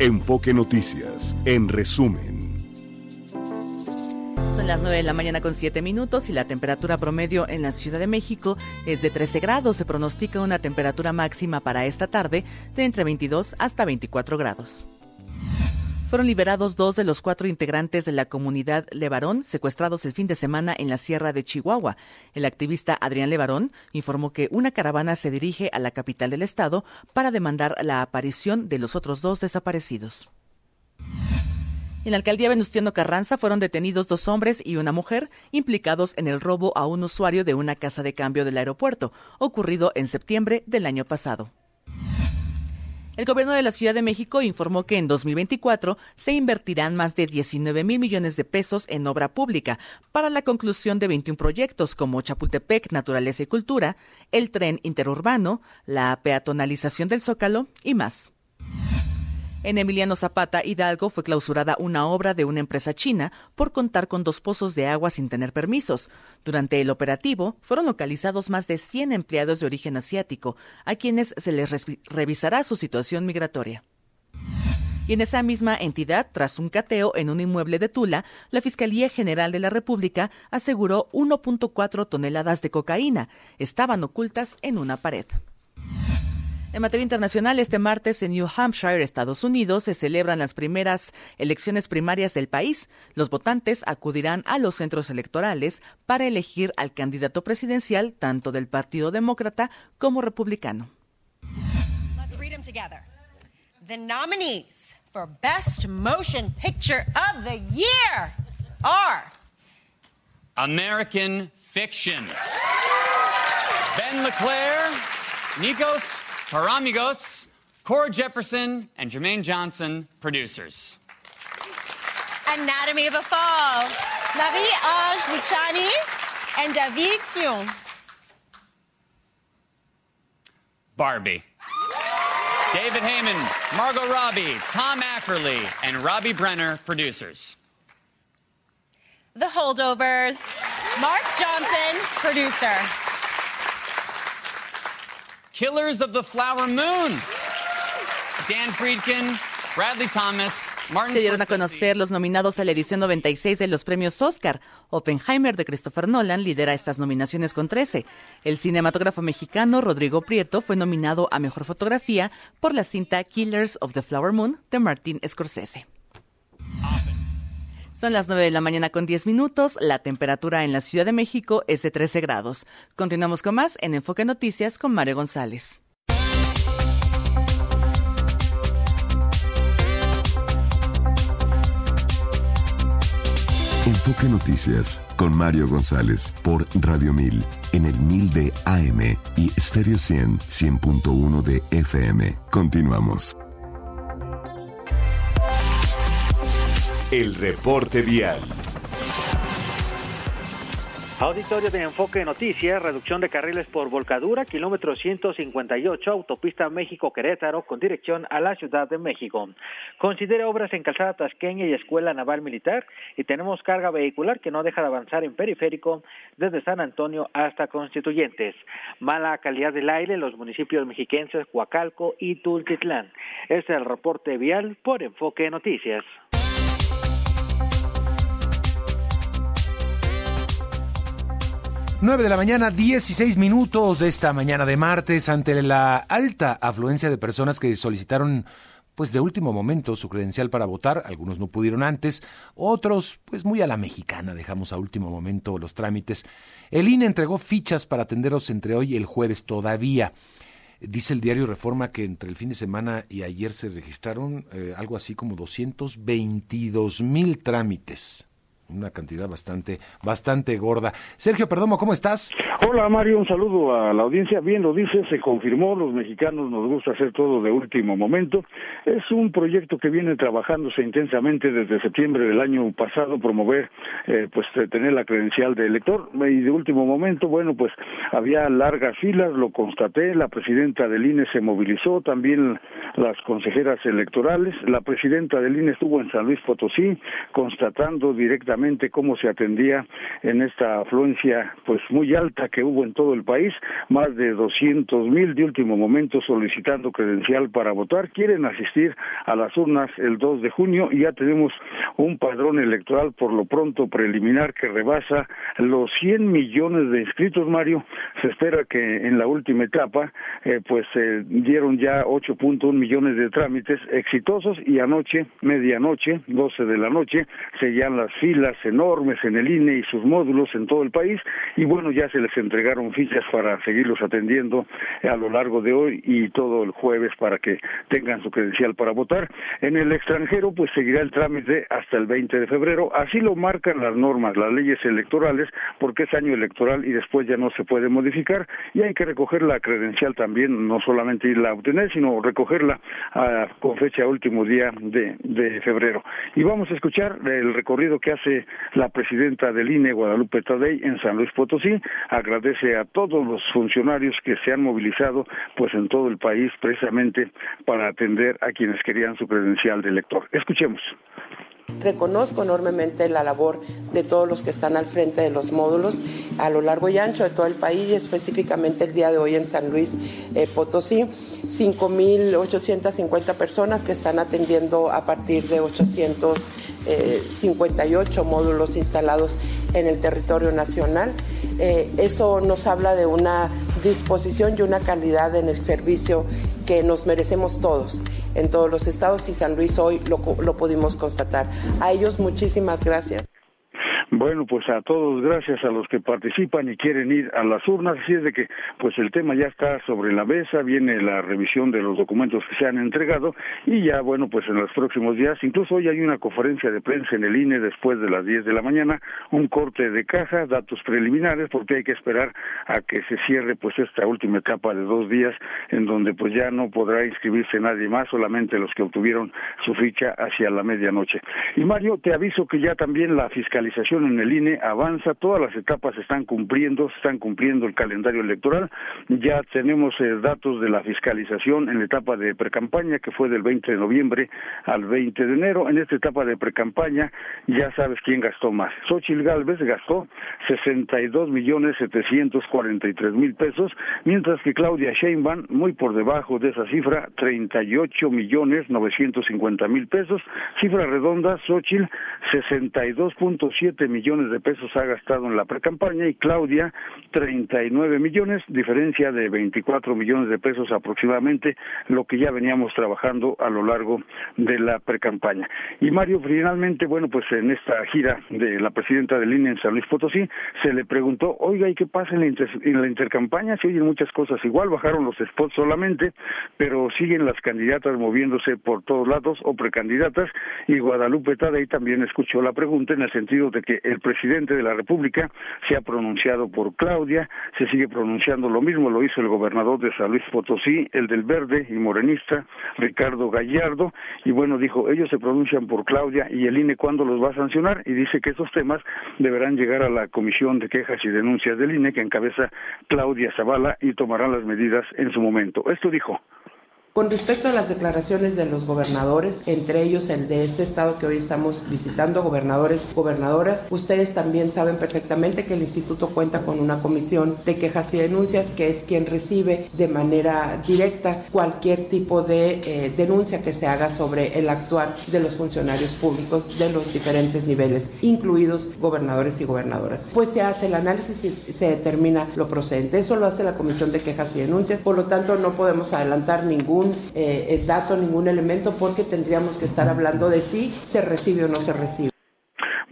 Enfoque Noticias, en resumen. Son las 9 de la mañana con 7 minutos y la temperatura promedio en la Ciudad de México es de 13 grados. Se pronostica una temperatura máxima para esta tarde de entre 22 hasta 24 grados. Fueron liberados dos de los cuatro integrantes de la comunidad Levarón, secuestrados el fin de semana en la Sierra de Chihuahua. El activista Adrián Levarón informó que una caravana se dirige a la capital del estado para demandar la aparición de los otros dos desaparecidos. En la alcaldía Venustiano Carranza fueron detenidos dos hombres y una mujer implicados en el robo a un usuario de una casa de cambio del aeropuerto, ocurrido en septiembre del año pasado. El gobierno de la Ciudad de México informó que en 2024 se invertirán más de 19 mil millones de pesos en obra pública para la conclusión de 21 proyectos como Chapultepec, Naturaleza y Cultura, el tren interurbano, la peatonalización del Zócalo y más. En Emiliano Zapata, Hidalgo, fue clausurada una obra de una empresa china por contar con dos pozos de agua sin tener permisos. Durante el operativo, fueron localizados más de 100 empleados de origen asiático, a quienes se les revisará su situación migratoria. Y en esa misma entidad, tras un cateo en un inmueble de Tula, la Fiscalía General de la República aseguró 1.4 toneladas de cocaína. Estaban ocultas en una pared. En materia internacional, este martes en New Hampshire, Estados Unidos, se celebran las primeras elecciones primarias del país. Los votantes acudirán a los centros electorales para elegir al candidato presidencial tanto del Partido Demócrata como republicano. Let's read them together. The nominees for Best Motion Picture of the Year are American Fiction. Ben LeClaire, Nikos Paramigos, Cora Jefferson, and Jermaine Johnson, producers. Anatomy of a Fall, Marie-Ange Luciani and David Thion. Barbie. David Heyman, Margot Robbie, Tom Ackerley, and Robbie Brenner, producers. The Holdovers, Mark Johnson, producer. Killers of the Flower Moon. Dan Friedkin, Bradley Thomas, Martin Se dieron a conocer los nominados a la edición 96 de los premios Oscar. Oppenheimer de Christopher Nolan lidera estas nominaciones con 13. El cinematógrafo mexicano Rodrigo Prieto fue nominado a Mejor Fotografía por la cinta Killers of the Flower Moon de Martin Scorsese. Son las 9 de la mañana con 10 minutos. La temperatura en la Ciudad de México es de 13 grados. Continuamos con más en Enfoque Noticias con Mario González. Enfoque Noticias con Mario González por Radio 1000 en el 1000 de AM y Stereo 100 100.1 de FM. Continuamos. El reporte vial. Auditorio de Enfoque Noticias, reducción de carriles por volcadura, kilómetro 158, autopista México-Querétaro con dirección a la Ciudad de México. Considere obras en Calzada Tasqueña y Escuela Naval Militar y tenemos carga vehicular que no deja de avanzar en periférico desde San Antonio hasta Constituyentes. Mala calidad del aire en los municipios mexiquenses Huacalco y Tultitlán. Es el reporte vial por Enfoque Noticias. 9 de la mañana, 16 minutos de esta mañana de martes, ante la alta afluencia de personas que solicitaron pues de último momento su credencial para votar, algunos no pudieron antes, otros pues muy a la mexicana, dejamos a último momento los trámites. El INE entregó fichas para atenderos entre hoy y el jueves todavía. Dice el diario Reforma que entre el fin de semana y ayer se registraron eh, algo así como 222 mil trámites una cantidad bastante, bastante gorda. Sergio Perdomo, ¿cómo estás? Hola Mario, un saludo a la audiencia. Bien lo dice, se confirmó, los mexicanos nos gusta hacer todo de último momento. Es un proyecto que viene trabajándose intensamente desde septiembre del año pasado, promover, eh, pues tener la credencial de elector. Y de último momento, bueno, pues había largas filas, lo constaté, la presidenta del INE se movilizó, también las consejeras electorales. La presidenta del INE estuvo en San Luis Potosí constatando directamente cómo se atendía en esta afluencia pues muy alta que hubo en todo el país, más de 200 mil de último momento solicitando credencial para votar. Quieren asistir a las urnas el 2 de junio y ya tenemos un padrón electoral por lo pronto preliminar que rebasa los 100 millones de inscritos, Mario. Se espera que en la última etapa eh, pues se dieron ya 8.1 millones de trámites exitosos y anoche, medianoche, 12 de la noche, seguían las filas enormes en el INE y sus módulos en todo el país y bueno, ya se les entregaron fichas para seguirlos atendiendo a lo largo de hoy y todo el jueves para que tengan su credencial para votar. En el extranjero pues seguirá el trámite hasta el 20 de febrero, así lo marcan las normas, las leyes electorales, porque es año electoral y después ya no se puede modificar y hay que recoger la credencial también, no solamente irla a obtener, sino recogerla a, con fecha último día de febrero. Y vamos a escuchar el recorrido que hace la presidenta del INE, Guadalupe Tadei, en San Luis Potosí. Agradece a todos los funcionarios que se han movilizado pues en todo el país precisamente para atender a quienes querían su credencial de elector. Escuchemos. Reconozco enormemente la labor de todos los que están al frente de los módulos a lo largo y ancho de todo el país y específicamente el día de hoy en San Luis eh, Potosí. 5.850 personas que están atendiendo a partir de 858 módulos instalados en el territorio nacional. Eh, eso nos habla de una disposición y una calidad en el servicio que nos merecemos todos en todos los estados y San Luis hoy lo, lo pudimos constatar. A ellos muchísimas gracias. Bueno, pues a todos gracias a los que participan y quieren ir a las urnas, así es de que pues el tema ya está sobre la mesa, viene la revisión de los documentos que se han entregado y ya bueno, pues en los próximos días, incluso hoy hay una conferencia de prensa en el INE después de las 10 de la mañana, un corte de caja, datos preliminares, porque hay que esperar a que se cierre pues esta última etapa de dos días en donde pues ya no podrá inscribirse nadie más, solamente los que obtuvieron su ficha hacia la medianoche. Y Mario, te aviso que ya también la fiscalización en el INE avanza, todas las etapas están cumpliendo, se están cumpliendo el calendario electoral. Ya tenemos eh, datos de la fiscalización en la etapa de precampaña, que fue del 20 de noviembre al 20 de enero. En esta etapa de precampaña ya sabes quién gastó más. Xochitl Galvez gastó 62 millones 743 mil pesos, mientras que Claudia Sheinbaum, muy por debajo de esa cifra, 38 millones 950 mil pesos. Cifra redonda, Xochitl 62.7 millones de pesos ha gastado en la precampaña y Claudia 39 millones, diferencia de 24 millones de pesos aproximadamente, lo que ya veníamos trabajando a lo largo de la precampaña. Y Mario, finalmente, bueno, pues en esta gira de la presidenta del INE en San Luis Potosí, se le preguntó, oiga, ¿y qué pasa en la, en la intercampaña? Se oyen muchas cosas igual, bajaron los spots solamente, pero siguen las candidatas moviéndose por todos lados o precandidatas, y Guadalupe Tadei también escuchó la pregunta en el sentido de que el presidente de la República se ha pronunciado por Claudia, se sigue pronunciando lo mismo, lo hizo el gobernador de San Luis Potosí, el del Verde y Morenista, Ricardo Gallardo, y bueno, dijo, ellos se pronuncian por Claudia y el INE cuándo los va a sancionar, y dice que esos temas deberán llegar a la Comisión de Quejas y Denuncias del INE que encabeza Claudia Zavala y tomarán las medidas en su momento. Esto dijo. Con respecto a las declaraciones de los gobernadores, entre ellos el de este estado que hoy estamos visitando, gobernadores, gobernadoras, ustedes también saben perfectamente que el instituto cuenta con una comisión de quejas y denuncias que es quien recibe de manera directa cualquier tipo de eh, denuncia que se haga sobre el actuar de los funcionarios públicos de los diferentes niveles, incluidos gobernadores y gobernadoras. Pues se hace el análisis y se determina lo procedente. Eso lo hace la comisión de quejas y denuncias, por lo tanto no podemos adelantar ningún ningún eh, dato, ningún elemento, porque tendríamos que estar hablando de si se recibe o no se recibe.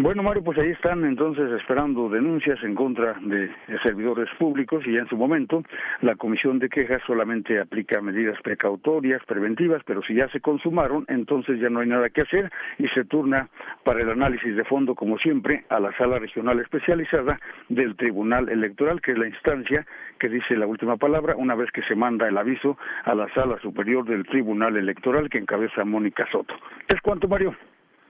Bueno, Mario, pues ahí están entonces esperando denuncias en contra de servidores públicos y ya en su momento la Comisión de Quejas solamente aplica medidas precautorias, preventivas, pero si ya se consumaron, entonces ya no hay nada que hacer y se turna para el análisis de fondo, como siempre, a la Sala Regional Especializada del Tribunal Electoral, que es la instancia que dice la última palabra una vez que se manda el aviso a la Sala Superior del Tribunal Electoral que encabeza Mónica Soto. ¿Es cuánto, Mario?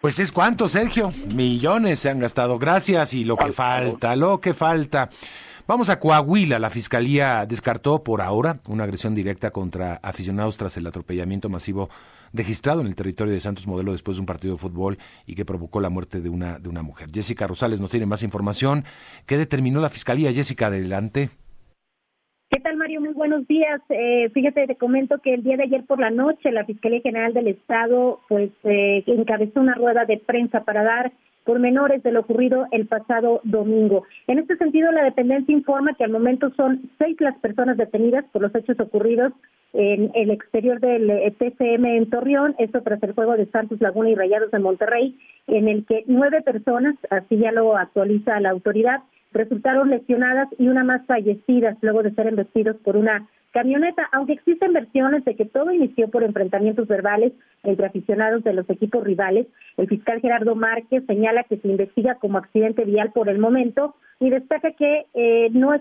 Pues es cuánto, Sergio. Millones se han gastado. Gracias y lo que falta, lo que falta. Vamos a Coahuila. La fiscalía descartó por ahora una agresión directa contra aficionados tras el atropellamiento masivo registrado en el territorio de Santos Modelo después de un partido de fútbol y que provocó la muerte de una, de una mujer. Jessica Rosales nos tiene más información. ¿Qué determinó la fiscalía? Jessica, adelante. ¿Qué tal, Mario? Buenos días. Eh, fíjate, te comento que el día de ayer por la noche la Fiscalía General del Estado pues eh, encabezó una rueda de prensa para dar pormenores de lo ocurrido el pasado domingo. En este sentido, la dependencia informa que al momento son seis las personas detenidas por los hechos ocurridos en el exterior del eh, TCM en Torreón, esto tras el juego de Santos Laguna y Rayados de Monterrey, en el que nueve personas, así ya lo actualiza la autoridad, resultaron lesionadas y una más fallecidas luego de ser embestidos por una camioneta, aunque existen versiones de que todo inició por enfrentamientos verbales entre aficionados de los equipos rivales, el fiscal Gerardo Márquez señala que se investiga como accidente vial por el momento y destaca que eh, no,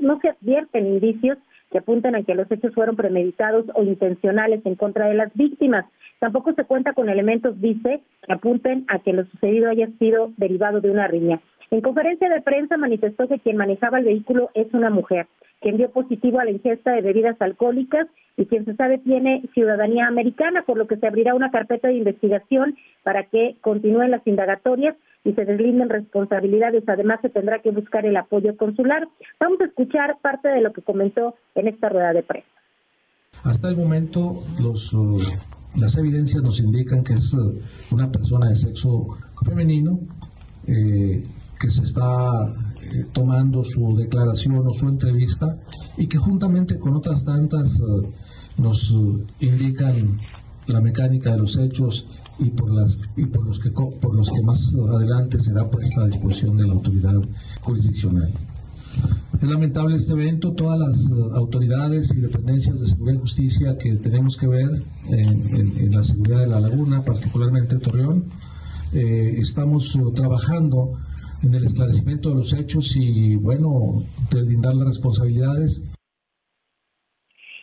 no, se advierten indicios que apuntan a que los hechos fueron premeditados o intencionales en contra de las víctimas. Tampoco se cuenta con elementos, dice, que apunten a que lo sucedido haya sido derivado de una riña. En conferencia de prensa manifestó que quien manejaba el vehículo es una mujer, quien dio positivo a la ingesta de bebidas alcohólicas y quien se sabe tiene ciudadanía americana, por lo que se abrirá una carpeta de investigación para que continúen las indagatorias y se deslinden responsabilidades. Además, se tendrá que buscar el apoyo consular. Vamos a escuchar parte de lo que comentó en esta rueda de prensa. Hasta el momento, los, uh, las evidencias nos indican que es uh, una persona de sexo femenino. Eh, que se está eh, tomando su declaración o su entrevista y que juntamente con otras tantas eh, nos eh, indican la mecánica de los hechos y por las y por los que por los que más adelante será puesta a disposición de la autoridad jurisdiccional. Es lamentable este evento, todas las autoridades y dependencias de seguridad y justicia que tenemos que ver en, la seguridad de la laguna, particularmente Torreón, estamos trabajando en el esclarecimiento de los hechos y, bueno, deslindar las responsabilidades.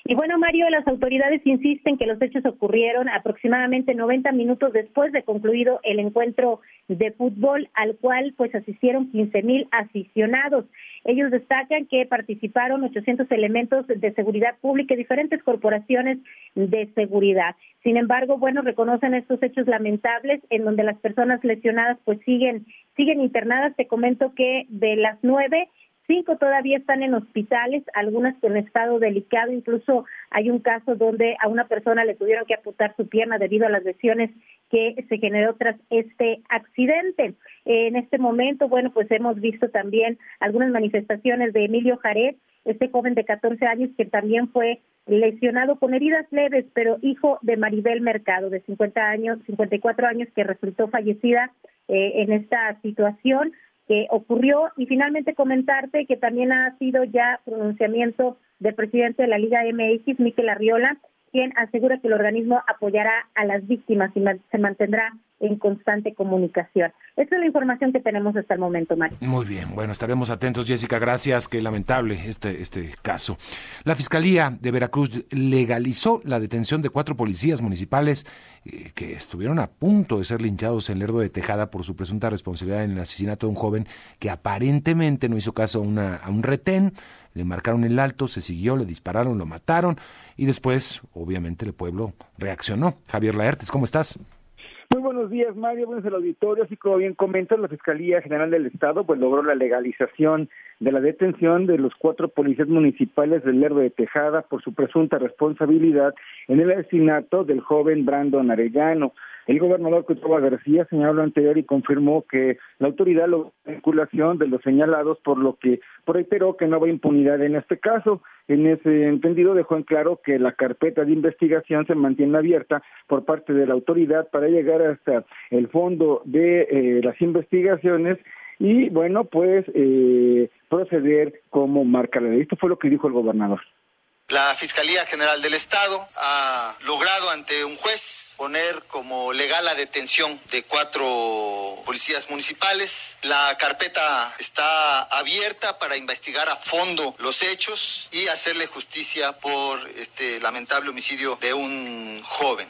Y bueno, Mario, las autoridades insisten que los hechos ocurrieron aproximadamente 90 minutos después de concluido el encuentro de fútbol al cual pues asistieron 15 mil aficionados. Ellos destacan que participaron 800 elementos de seguridad pública y diferentes corporaciones de seguridad. Sin embargo, bueno, reconocen estos hechos lamentables en donde las personas lesionadas pues siguen siguen internadas. Te comento que de las nueve Cinco todavía están en hospitales, algunas con estado delicado. Incluso hay un caso donde a una persona le tuvieron que apuntar su pierna debido a las lesiones que se generó tras este accidente. En este momento, bueno, pues hemos visto también algunas manifestaciones de Emilio Jared, este joven de 14 años que también fue lesionado con heridas leves, pero hijo de Maribel Mercado, de 50 años, 54 años, que resultó fallecida eh, en esta situación que ocurrió. Y finalmente comentarte que también ha sido ya pronunciamiento del presidente de la Liga MX, Miquel Arriola, quien asegura que el organismo apoyará a las víctimas y se mantendrá en constante comunicación. Esa es la información que tenemos hasta el momento, Mario. Muy bien, bueno, estaremos atentos, Jessica. Gracias, qué lamentable este, este caso. La Fiscalía de Veracruz legalizó la detención de cuatro policías municipales eh, que estuvieron a punto de ser linchados en Lerdo de Tejada por su presunta responsabilidad en el asesinato de un joven que aparentemente no hizo caso a, una, a un retén le marcaron el alto, se siguió, le dispararon, lo mataron y después, obviamente, el pueblo reaccionó. Javier Laertes, ¿cómo estás? Muy buenos días, Mario. Buenos el auditorio. Así como bien comentas, la Fiscalía General del Estado pues logró la legalización de la detención de los cuatro policías municipales del Lerdo de Tejada por su presunta responsabilidad en el asesinato del joven Brandon Arellano. El gobernador Cutrova García señaló lo anterior y confirmó que la autoridad la vinculación de los señalados, por lo que reiteró que no va impunidad en este caso. En ese entendido dejó en claro que la carpeta de investigación se mantiene abierta por parte de la autoridad para llegar hasta el fondo de eh, las investigaciones y bueno pues eh, proceder como marca la ley. Esto fue lo que dijo el gobernador. La Fiscalía General del Estado ha logrado ante un juez poner como legal la detención de cuatro policías municipales. La carpeta está abierta para investigar a fondo los hechos y hacerle justicia por este lamentable homicidio de un joven.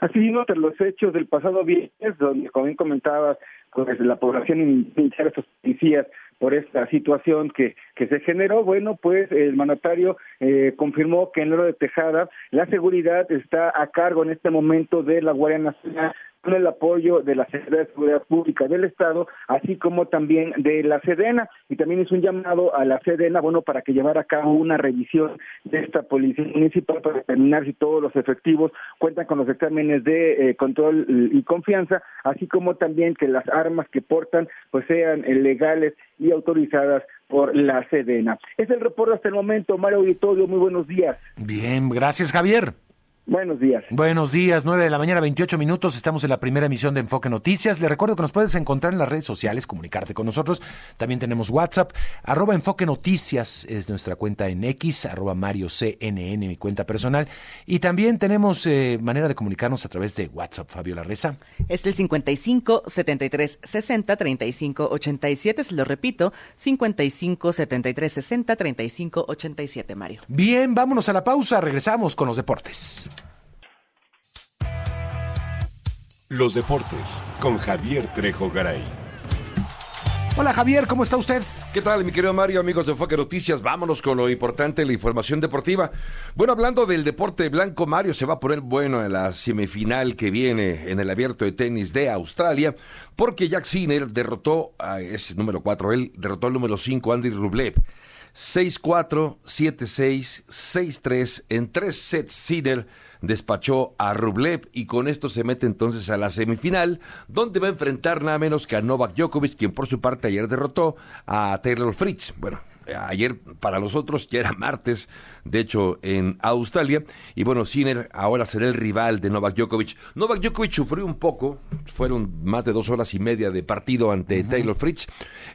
Así tras los hechos del pasado viernes, donde, como bien comentaba, pues la población iniciara a policías por esta situación que, que se generó, bueno, pues el mandatario eh, confirmó que en Oro de Tejada la seguridad está a cargo en este momento de la Guardia Nacional con el apoyo de la Secretaría de Seguridad Pública del Estado, así como también de la Sedena, y también hizo un llamado a la Sedena, bueno, para que llevara a cabo una revisión de esta policía municipal para determinar si todos los efectivos cuentan con los exámenes de eh, control y confianza, así como también que las armas que portan pues sean legales y autorizadas por la Sedena. Es el reporte hasta el momento, Mario Auditorio, muy buenos días. Bien, gracias Javier. Buenos días. Buenos días, 9 de la mañana, 28 minutos. Estamos en la primera emisión de Enfoque Noticias. Le recuerdo que nos puedes encontrar en las redes sociales, comunicarte con nosotros. También tenemos WhatsApp, arroba Enfoque Noticias es nuestra cuenta en X, arroba Mario CNN, mi cuenta personal. Y también tenemos eh, manera de comunicarnos a través de WhatsApp, Fabio Larreza. Es el 55 73 60 35 87. Se lo repito, 55 73 60 35 87, Mario. Bien, vámonos a la pausa. Regresamos con los deportes. Los deportes con Javier Trejo Garay. Hola Javier, ¿cómo está usted? ¿Qué tal, mi querido Mario, amigos de Enfoque Noticias? Vámonos con lo importante, la información deportiva. Bueno, hablando del deporte blanco, Mario se va a poner bueno en la semifinal que viene en el abierto de tenis de Australia, porque Jack Sinner derrotó, a ese número 4, él derrotó al número 5, Andy Rublev. 6-4, 7-6, 6-3 en tres sets. Sinner despachó a Rublev y con esto se mete entonces a la semifinal, donde va a enfrentar nada menos que a Novak Djokovic, quien por su parte ayer derrotó a Taylor Fritz. Bueno, ayer para los otros ya era martes, de hecho en Australia, y bueno, Sinner ahora será el rival de Novak Djokovic. Novak Djokovic sufrió un poco, fueron más de dos horas y media de partido ante Taylor Fritz,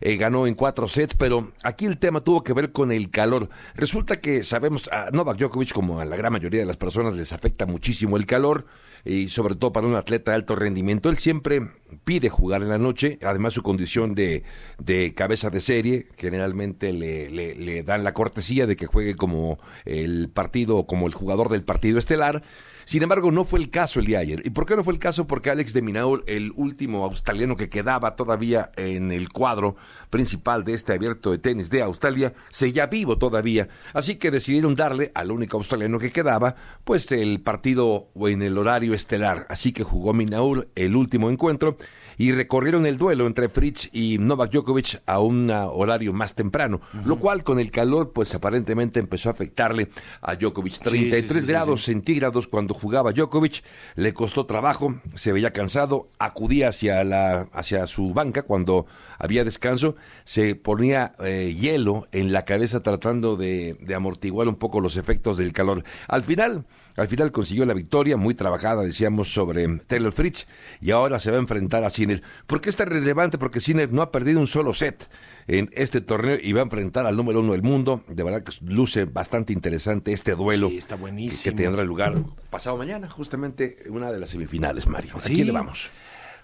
eh, ganó en cuatro sets, pero aquí el tema tuvo que ver con el calor. Resulta que sabemos, a Novak Djokovic, como a la gran mayoría de las personas, les afecta muchísimo el calor, y sobre todo para un atleta de alto rendimiento. Él siempre pide jugar en la noche, además su condición de, de cabeza de serie, generalmente le, le, le, dan la cortesía de que juegue como el partido, como el jugador del partido estelar. Sin embargo, no fue el caso el día de ayer. ¿Y por qué no fue el caso? Porque Alex de Minaur, el último australiano que quedaba todavía en el cuadro principal de este abierto de tenis de Australia, seguía vivo todavía. Así que decidieron darle al único australiano que quedaba, pues el partido en el horario estelar. Así que jugó Minaur el último encuentro y recorrieron el duelo entre Fritz y Novak Djokovic a un horario más temprano, lo cual con el calor pues aparentemente empezó a afectarle a Djokovic. 33 sí, sí, sí, grados centígrados cuando jugaba Djokovic, le costó trabajo, se veía cansado, acudía hacia, la, hacia su banca cuando había descanso, se ponía eh, hielo en la cabeza tratando de, de amortiguar un poco los efectos del calor. Al final... Al final consiguió la victoria, muy trabajada, decíamos, sobre Taylor Fritz, y ahora se va a enfrentar a Sinner. ¿Por qué es tan relevante? Porque Sinner no ha perdido un solo set en este torneo y va a enfrentar al número uno del mundo. De verdad que luce bastante interesante este duelo Sí, está que, buenísimo. que tendrá lugar pasado mañana, justamente una de las semifinales, Mario. ¿A Sí. quién le vamos?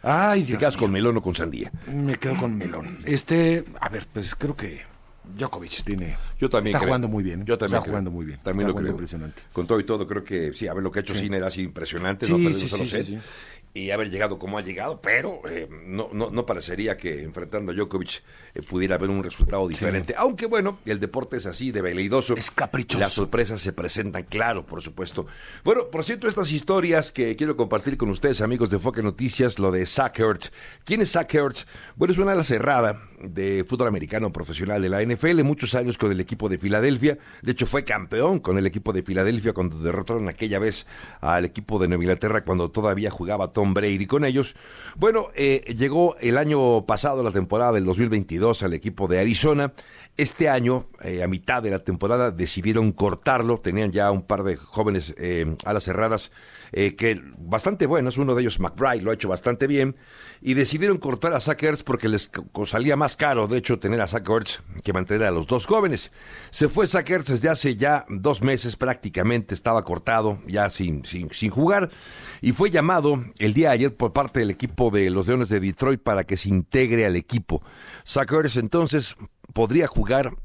Ay, ¿Te Dios quedas mío. con melón o con sandía? Me quedo con Melón. Este, a ver, pues creo que Djokovic tiene. Yo también Está creo. jugando muy bien. ¿eh? Yo también Está creo. jugando muy bien. También Está lo jugando creo. impresionante. Con todo y todo, creo que sí, a ver, lo que ha hecho Sí. Sido impresionante, Sí, no sí, sí, sí. Y haber llegado como ha llegado, pero eh, no, no, no parecería que enfrentando a Djokovic eh, pudiera haber un resultado diferente. Aunque bueno, el deporte es así, de veleidoso. Es caprichoso. Las sorpresas se presentan, claro, por supuesto. Bueno, por cierto, estas historias que quiero compartir con ustedes, amigos de Foque Noticias, lo de Zach. ¿Quién es Zach? Bueno, es una ala cerrada de fútbol americano profesional de la NFL, muchos años con el equipo de Filadelfia. De hecho, fue campeón con el equipo de Filadelfia cuando derrotaron aquella vez al equipo de Nueva Inglaterra cuando todavía jugaba Tom Brady con ellos. Bueno, eh, llegó el año pasado, la temporada del 2022, al equipo de Arizona. Este año, eh, a mitad de la temporada, decidieron cortarlo. Tenían ya un par de jóvenes eh, alas cerradas eh, que bastante buenos. Uno de ellos, McBride, lo ha hecho bastante bien. Y decidieron cortar a Zach Ertz porque les salía más caro, de hecho, tener a Zach Ertz que mantener a los dos jóvenes. Se fue Zach Ertz desde hace ya dos meses prácticamente, estaba cortado, ya sin, sin, sin jugar. Y fue llamado el día de ayer por parte del equipo de los Leones de Detroit para que se integre al equipo. Zach Ertz entonces podría jugar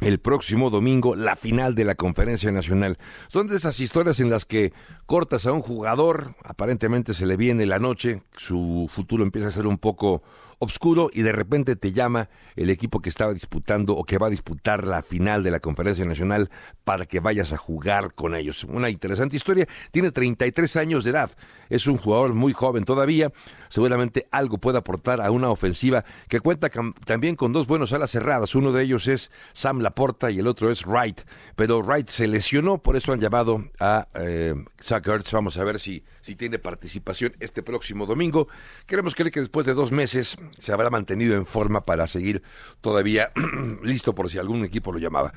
el próximo domingo la final de la conferencia nacional. Son de esas historias en las que cortas a un jugador, aparentemente se le viene la noche, su futuro empieza a ser un poco oscuro y de repente te llama el equipo que estaba disputando o que va a disputar la final de la conferencia nacional para que vayas a jugar con ellos. Una interesante historia. Tiene 33 años de edad. Es un jugador muy joven todavía. Seguramente algo puede aportar a una ofensiva que cuenta también con dos buenos alas cerradas. Uno de ellos es Sam Laporta y el otro es Wright. Pero Wright se lesionó, por eso han llamado a eh, Zach Vamos a ver si, si tiene participación este próximo domingo. Queremos creer que después de dos meses se habrá mantenido en forma para seguir todavía listo por si algún equipo lo llamaba.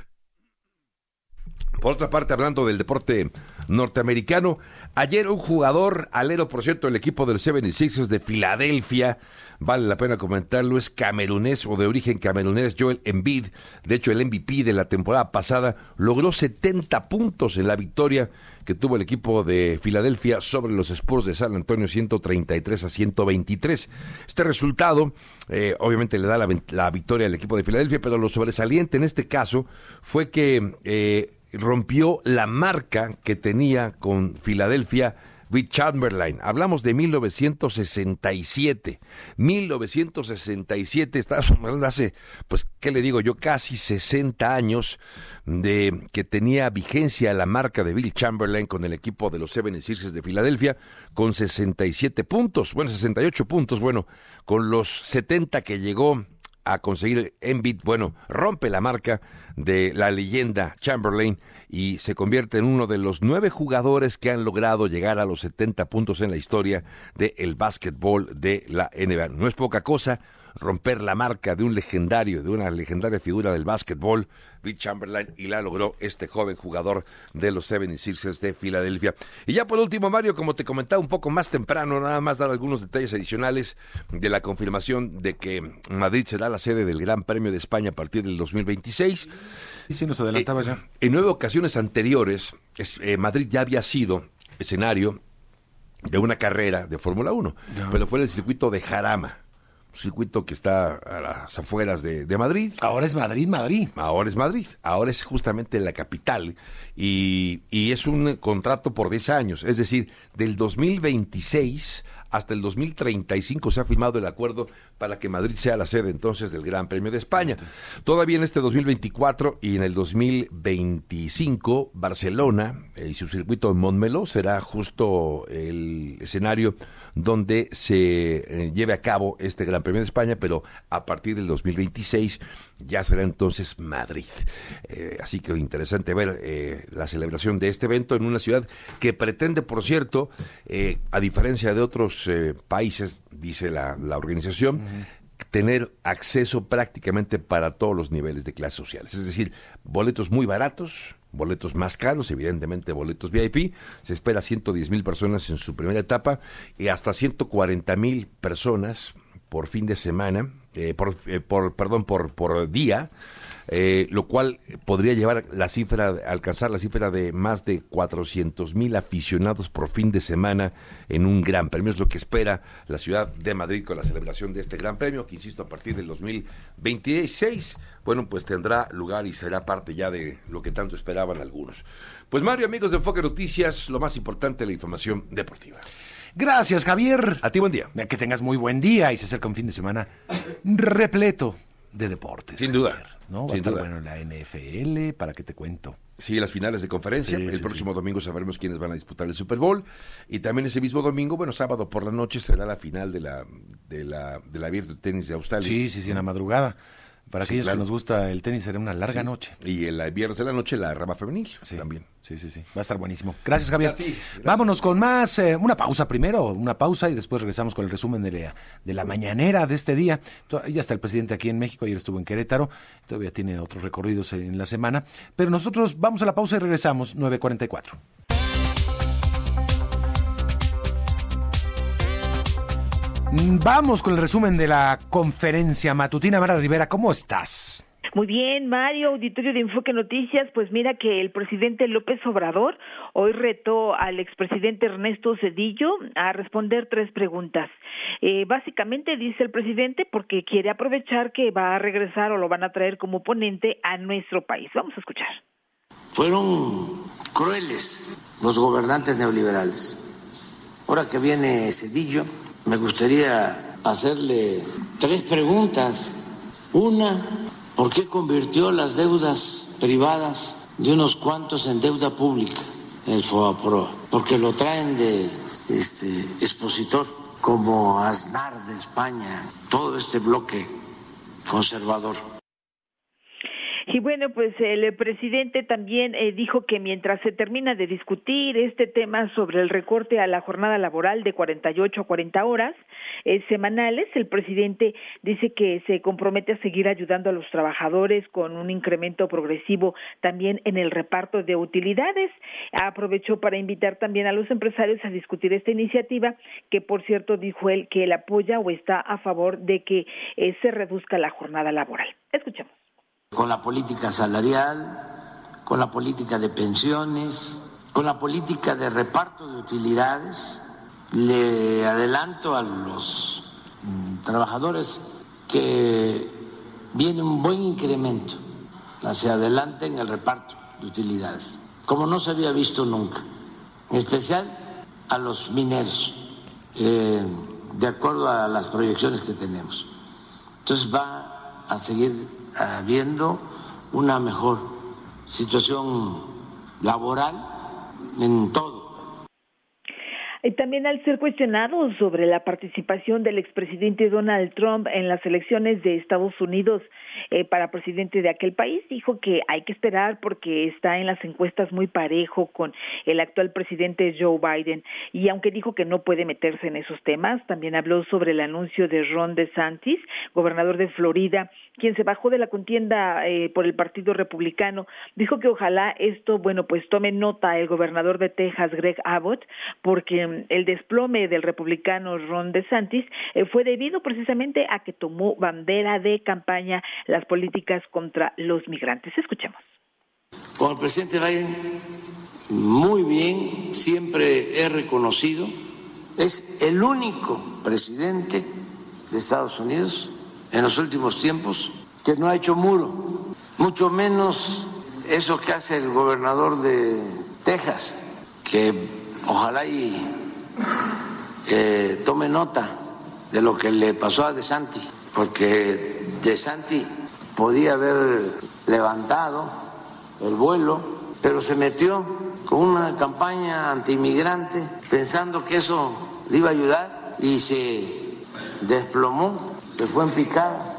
Por otra parte, hablando del deporte norteamericano, ayer un jugador, alero por cierto, el equipo del 76ers de Filadelfia, vale la pena comentarlo, es camerunés o de origen camerunés, Joel Embiid, de hecho el MVP de la temporada pasada, logró 70 puntos en la victoria que tuvo el equipo de Filadelfia sobre los Spurs de San Antonio 133 a 123. Este resultado eh, obviamente le da la, victoria al equipo de Filadelfia, pero lo sobresaliente en este caso fue que eh, rompió la marca que tenía con Filadelfia With Chamberlain. Hablamos de 1967. 1967, estamos hablando hace, pues, ¿qué le digo yo? Casi 60 años de que tenía vigencia la marca de Bill Chamberlain con el equipo de los Seven Sixers de Filadelfia con 67 puntos, bueno, 68 puntos, bueno, con los 70 que llegó a conseguir Embiid, bueno, rompe la marca de la leyenda Chamberlain y se convierte en uno de los nueve jugadores que han logrado llegar a los 70 puntos en la historia del básquetbol de la NBA. No es poca cosa, romper la marca de un legendario, de una legendaria figura del básquetbol, Bill Chamberlain, y la logró este joven jugador de los 76ers de Filadelfia. Y ya por último, Mario, como te comentaba un poco más temprano, nada más dar algunos detalles adicionales de la confirmación de que Madrid será la sede del Gran Premio de España a partir del 2026. Y si nos adelantaba eh, ya. En nueve ocasiones anteriores, eh, Madrid ya había sido escenario de una carrera de Fórmula 1, pero fue el circuito de Jarama circuito que está a las afueras de, Madrid. Ahora es Madrid, Madrid. Ahora es Madrid, ahora es justamente la capital y, y es un contrato por 10 años, es decir, del 2026 hasta el 2035 se ha firmado el acuerdo para que Madrid sea la sede entonces del Gran Premio de España. Todavía en este 2024 y en el 2025, Barcelona eh, y su circuito en Montmeló será justo el escenario donde se eh, lleve a cabo este Gran Premio de España, pero a partir del 2026 ya será entonces Madrid. Eh, así que interesante ver la celebración de este evento en una ciudad que pretende, por cierto, a diferencia de otros eh, países, dice la, organización, tener acceso prácticamente para todos los niveles de clases sociales. Es decir, boletos muy baratos, boletos más caros, evidentemente boletos VIP. Se espera 110 mil personas en su primera etapa y hasta 140 mil personas por fin de semana, eh, por, eh, por, perdón, por, por día eh, lo cual podría llevar la cifra, alcanzar la cifra de más de 400 mil aficionados por fin de semana en un gran premio. Es lo que espera la ciudad de Madrid con la celebración de este gran premio, que insisto, a partir del 2026, bueno, pues tendrá lugar y será parte ya de lo que tanto esperaban algunos. Pues Mario, amigos de Enfoque Noticias, lo más importante, la información deportiva. Gracias, Javier. A ti buen día. Que tengas muy buen día y se acerca un fin de semana repleto de deportes. Sin duda. ¿no? Va a estar bueno la NFL, ¿para qué te cuento? Sí, las finales de conferencia. el próximo domingo sabremos quiénes van a disputar el Super Bowl. Y también ese mismo domingo, bueno, sábado por la noche será la final de la, de la, de la de Tenis de Australia. Sí, sí, sí, en la madrugada. Para aquellos que nos gusta el tenis será una larga noche. Y el viernes de la noche la rama femenil también. Sí, sí, sí. Va a estar buenísimo. Gracias, Javier. Vámonos con más. Eh, una pausa primero, una pausa y después regresamos con el resumen de la, de la mañanera de este día. Ya está el presidente aquí en México, ayer estuvo en Querétaro. Todavía tiene otros recorridos en la semana. Pero nosotros vamos a la pausa y regresamos, 944. Vamos con el resumen de la conferencia matutina. Mara Rivera, ¿cómo estás? Muy bien, Mario, auditorio de Enfoque Noticias, pues mira que el presidente López Obrador hoy retó al expresidente Ernesto Cedillo a responder tres preguntas. Eh, básicamente dice el presidente porque quiere aprovechar que va a regresar o lo van a traer como ponente a nuestro país. Vamos a escuchar. Fueron crueles los gobernantes neoliberales. Ahora que viene Cedillo, me gustaría hacerle tres preguntas. Una, ¿por qué convirtió las deudas privadas de unos cuantos en deuda pública, el FOAPRO? Porque lo traen de este expositor como Aznar de España, todo este bloque conservador. Y bueno, pues el presidente también eh, dijo que mientras se termina de discutir este tema sobre el recorte a la jornada laboral de 48 a 40 horas eh, semanales, el presidente dice que se compromete a seguir ayudando a los trabajadores con un incremento progresivo también en el reparto de utilidades. Aprovechó para invitar también a los empresarios a discutir esta iniciativa, que por cierto dijo él que él apoya o está a favor de que eh, se reduzca la jornada laboral. Escuchemos con la política salarial, con la política de pensiones, con la política de reparto de utilidades. Le adelanto a los trabajadores que viene un buen incremento hacia adelante en el reparto de utilidades, como no se había visto nunca, en especial a los mineros, eh, de acuerdo a las proyecciones que tenemos. Entonces va a seguir habiendo una mejor situación laboral en todo. También al ser cuestionado sobre la participación del expresidente Donald Trump en las elecciones de Estados Unidos eh, para presidente de aquel país, dijo que hay que esperar porque está en las encuestas muy parejo con el actual presidente Joe Biden. Y aunque dijo que no puede meterse en esos temas, también habló sobre el anuncio de Ron DeSantis, gobernador de Florida, quien se bajó de la contienda eh, por el Partido Republicano. Dijo que ojalá esto, bueno, pues tome nota el gobernador de Texas, Greg Abbott, porque el desplome del republicano Ron DeSantis eh, fue debido precisamente a que tomó bandera de campaña las políticas contra los migrantes. Escuchemos. Con el presidente Biden, muy bien, siempre he reconocido, es el único presidente de Estados Unidos en los últimos tiempos que no ha hecho muro, mucho menos eso que hace el gobernador de Texas, que ojalá y eh, tome nota de lo que le pasó a De Santi, porque De Santi podía haber levantado el vuelo, pero se metió con una campaña antimigrante pensando que eso le iba a ayudar y se desplomó, se fue en picada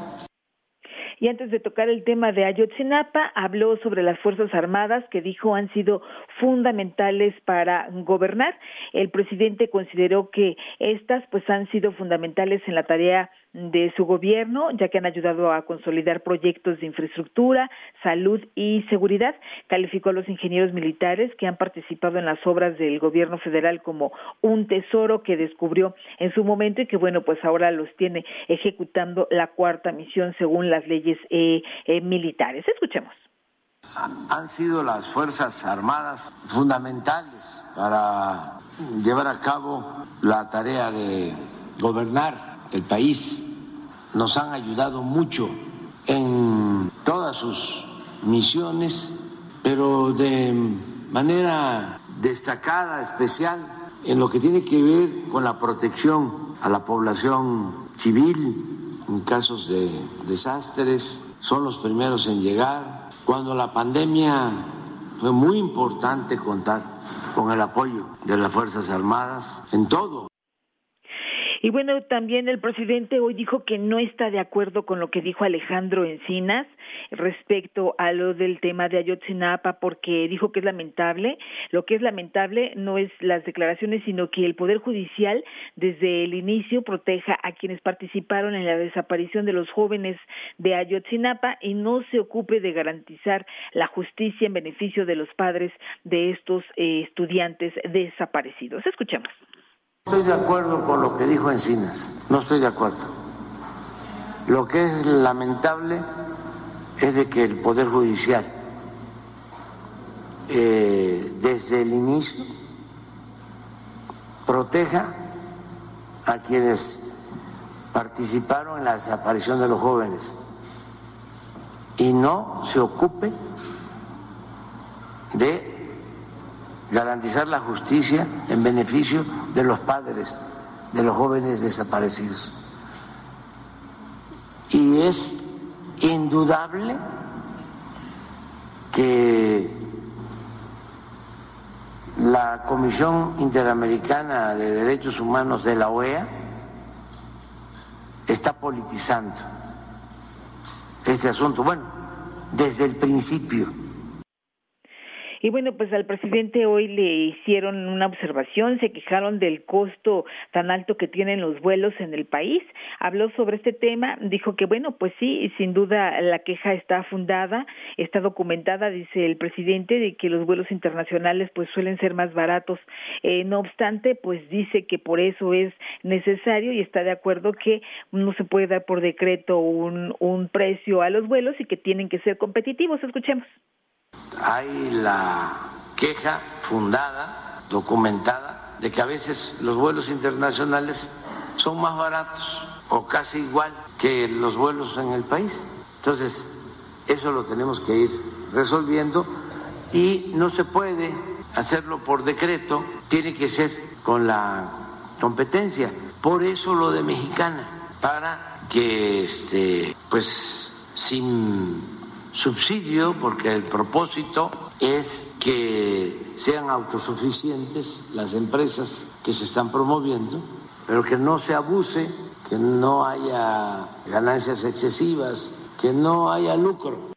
y antes de tocar el tema de Ayotzinapa, habló sobre las Fuerzas Armadas que dijo han sido fundamentales para gobernar. El presidente consideró que estas pues han sido fundamentales en la tarea de su gobierno, ya que han ayudado a consolidar proyectos de infraestructura, salud y seguridad. Calificó a los ingenieros militares que han participado en las obras del gobierno federal como un tesoro que descubrió en su momento y que, bueno, pues ahora los tiene ejecutando la cuarta misión según las leyes eh, eh, militares. Escuchemos. Han sido las Fuerzas Armadas fundamentales para llevar a cabo la tarea de gobernar el país nos han ayudado mucho en todas sus misiones, pero de manera destacada, especial, en lo que tiene que ver con la protección a la población civil en casos de desastres, son los primeros en llegar. Cuando la pandemia fue muy importante contar con el apoyo de las Fuerzas Armadas en todo. Y bueno, también el presidente hoy dijo que no está de acuerdo con lo que dijo Alejandro Encinas respecto a lo del tema de Ayotzinapa porque dijo que es lamentable. Lo que es lamentable no es las declaraciones, sino que el Poder Judicial desde el inicio proteja a quienes participaron en la desaparición de los jóvenes de Ayotzinapa y no se ocupe de garantizar la justicia en beneficio de los padres de estos eh, estudiantes desaparecidos. Escuchemos. Estoy de acuerdo con lo que dijo Encinas, no estoy de acuerdo. Lo que es lamentable es de que el Poder Judicial, eh, desde el inicio, proteja a quienes participaron en la desaparición de los jóvenes y no se ocupe de garantizar la justicia en beneficio de los padres de los jóvenes desaparecidos. Y es indudable que la Comisión Interamericana de Derechos Humanos de la OEA está politizando este asunto. Bueno, desde el principio y bueno, pues al presidente hoy le hicieron una observación, se quejaron del costo tan alto que tienen los vuelos en el país. Habló sobre este tema, dijo que bueno, pues sí, sin duda la queja está fundada, está documentada, dice el presidente, de que los vuelos internacionales pues suelen ser más baratos. Eh, no obstante, pues dice que por eso es necesario y está de acuerdo que no se puede dar por decreto un, un precio a los vuelos y que tienen que ser competitivos. Escuchemos. Hay la queja fundada, documentada, de que a veces los vuelos internacionales son más baratos o casi igual que los vuelos en el país. Entonces, eso lo tenemos que ir resolviendo y no se puede hacerlo por decreto, tiene que ser con la competencia. Por eso lo de mexicana, para que este pues sin subsidio porque el propósito es que sean autosuficientes las empresas que se están promoviendo, pero que no se abuse, que no haya ganancias excesivas, que no haya lucro.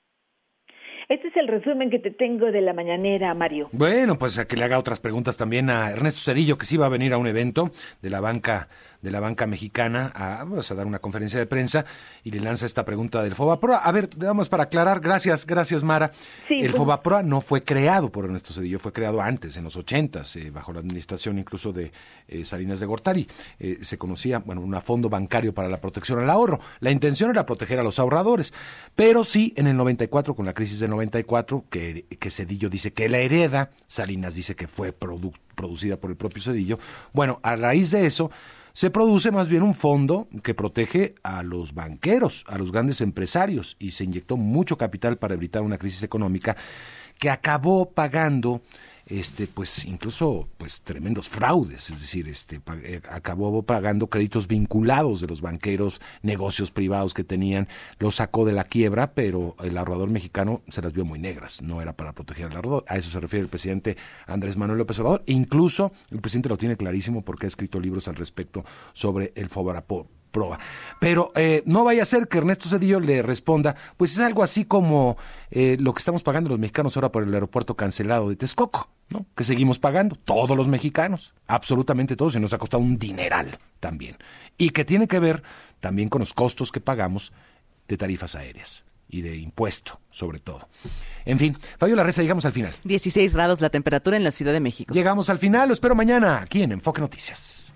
Este es el resumen que te tengo de la mañanera, Mario. Bueno, pues a que le haga otras preguntas también a Ernesto Cedillo, que sí va a venir a un evento de la banca de la banca mexicana a, pues, a dar una conferencia de prensa y le lanza esta pregunta del FOBAPROA. A ver, vamos para aclarar, gracias, gracias Mara. el pues, FOBAPROA no fue creado por Ernesto Cedillo, fue creado antes, en los ochentas, eh, bajo la administración incluso de eh, Salinas de Gortari. Eh, se conocía, bueno, un fondo bancario para la protección al ahorro. La intención era proteger a los ahorradores, pero sí en el 94, con la crisis del 94, que, que Cedillo dice que la hereda, Salinas dice que fue producida por el propio Cedillo. Bueno, a raíz de eso, se produce más bien un fondo que protege a los banqueros, a los grandes empresarios, y se inyectó mucho capital para evitar una crisis económica que acabó pagando este pues incluso pues tremendos fraudes, es decir, este eh, acabó pagando créditos vinculados de los banqueros, negocios privados que tenían, los sacó de la quiebra, pero el ahorrador mexicano se las vio muy negras, no era para proteger al ahorrador. A eso se refiere el presidente Andrés Manuel López Obrador, incluso el presidente lo tiene clarísimo porque ha escrito libros al respecto sobre el Fobarapor proa. Pero eh, no vaya a ser que Ernesto Cedillo le responda, pues es algo así como eh, lo que estamos pagando los mexicanos ahora por el aeropuerto cancelado de Texcoco, ¿no? Que seguimos pagando, todos los mexicanos, absolutamente todos, y nos ha costado un dineral también. Y que tiene que ver también con los costos que pagamos de tarifas aéreas y de impuesto, sobre todo. En fin, la Reza, llegamos al final. 16 grados la temperatura en la Ciudad de México. Llegamos al final, lo espero mañana aquí en Enfoque Noticias.